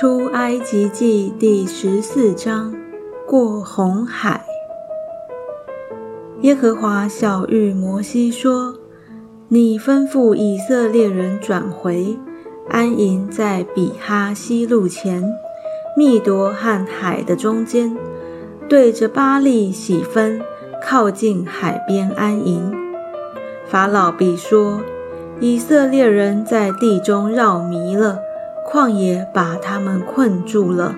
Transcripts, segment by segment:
出埃及记第十四章，过红海。耶和华小谕摩西说：“你吩咐以色列人转回，安营在比哈西路前，密夺和海的中间，对着巴利喜分，靠近海边安营。法老必说：以色列人在地中绕迷了。”旷野把他们困住了。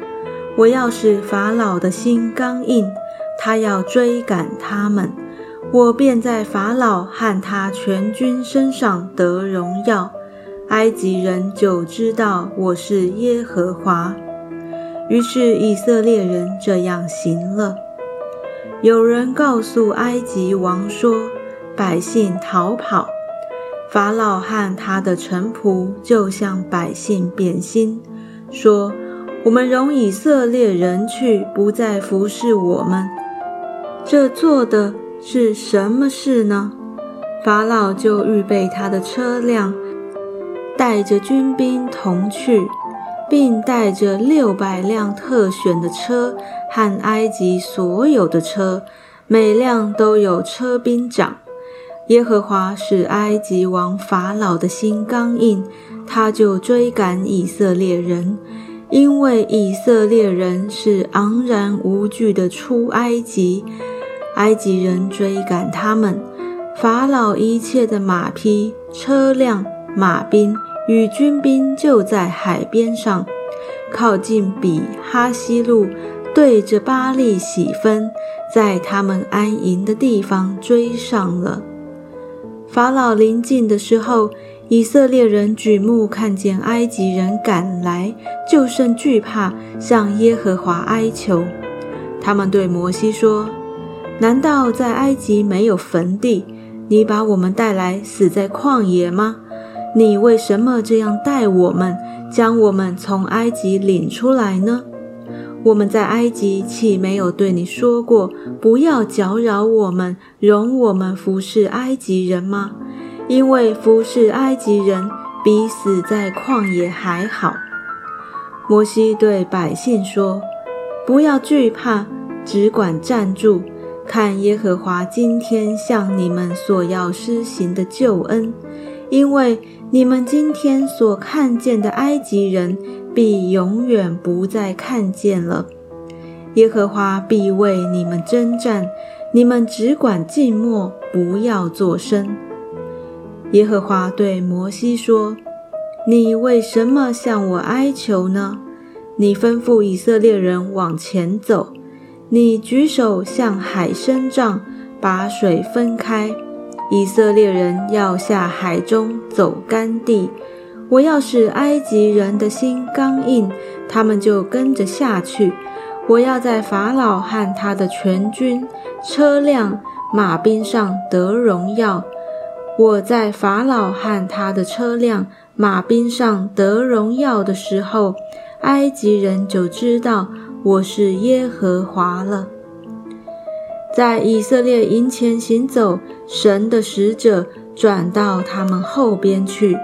我要使法老的心刚硬，他要追赶他们，我便在法老和他全军身上得荣耀。埃及人就知道我是耶和华。于是以色列人这样行了。有人告诉埃及王说：“百姓逃跑。”法老和他的臣仆就向百姓变心，说：“我们容以色列人去，不再服侍我们。这做的是什么事呢？”法老就预备他的车辆，带着军兵同去，并带着六百辆特选的车和埃及所有的车，每辆都有车兵长。耶和华使埃及王法老的心刚硬，他就追赶以色列人，因为以色列人是昂然无惧的出埃及。埃及人追赶他们，法老一切的马匹、车辆、马兵与军兵就在海边上，靠近比哈西路，对着巴利喜分，在他们安营的地方追上了。法老临近的时候，以色列人举目看见埃及人赶来，就甚惧怕，向耶和华哀求。他们对摩西说：“难道在埃及没有坟地？你把我们带来死在旷野吗？你为什么这样待我们，将我们从埃及领出来呢？”我们在埃及岂没有对你说过，不要搅扰我们，容我们服侍埃及人吗？因为服侍埃及人比死在旷野还好。摩西对百姓说：“不要惧怕，只管站住，看耶和华今天向你们所要施行的救恩，因为你们今天所看见的埃及人。”必永远不再看见了。耶和华必为你们征战，你们只管静默，不要作声。耶和华对摩西说：“你为什么向我哀求呢？你吩咐以色列人往前走，你举手向海伸杖，把水分开，以色列人要下海中走干地。”我要使埃及人的心刚硬，他们就跟着下去。我要在法老和他的全军、车辆、马兵上得荣耀。我在法老和他的车辆、马兵上得荣耀的时候，埃及人就知道我是耶和华了。在以色列营前行走，神的使者转到他们后边去。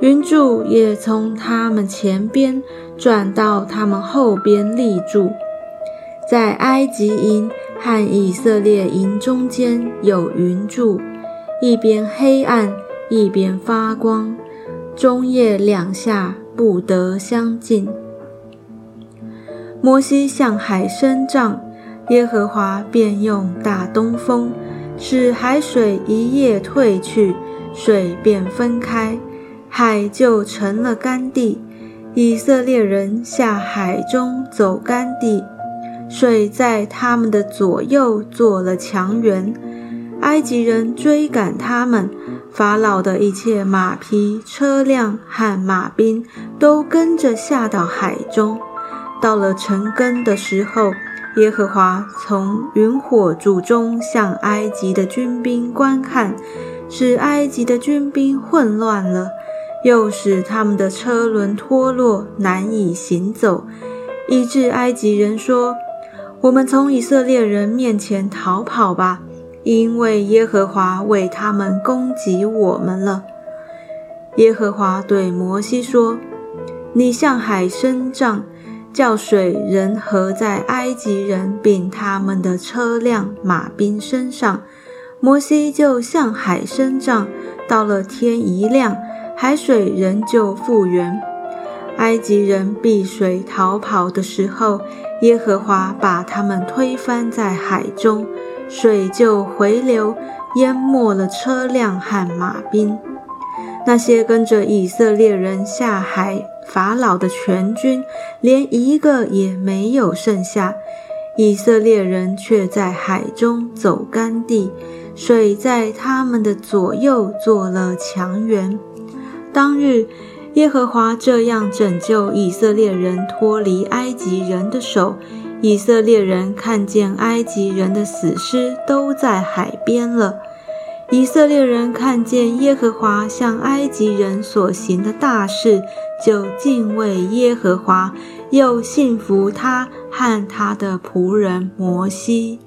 云柱也从他们前边转到他们后边立住，在埃及营和以色列营中间有云柱，一边黑暗，一边发光，中夜两下不得相近。摩西向海伸杖，耶和华便用大东风，使海水一夜退去，水便分开。海就成了干地，以色列人下海中走干地，水在他们的左右做了墙垣。埃及人追赶他们，法老的一切马匹、车辆和马兵都跟着下到海中。到了成根的时候，耶和华从云火柱中向埃及的军兵观看，使埃及的军兵混乱了。又使他们的车轮脱落，难以行走，以致埃及人说：“我们从以色列人面前逃跑吧，因为耶和华为他们攻击我们了。”耶和华对摩西说：“你向海伸杖，叫水人合在埃及人并他们的车辆、马兵身上。摩西就向海伸杖，到了天一亮，海水仍旧复原。埃及人避水逃跑的时候，耶和华把他们推翻在海中，水就回流，淹没了车辆和马兵。那些跟着以色列人下海法老的全军，连一个也没有剩下。以色列人却在海中走干地，水在他们的左右做了墙垣。当日。耶和华这样拯救以色列人脱离埃及人的手。以色列人看见埃及人的死尸都在海边了。以色列人看见耶和华向埃及人所行的大事，就敬畏耶和华，又信服他和他的仆人摩西。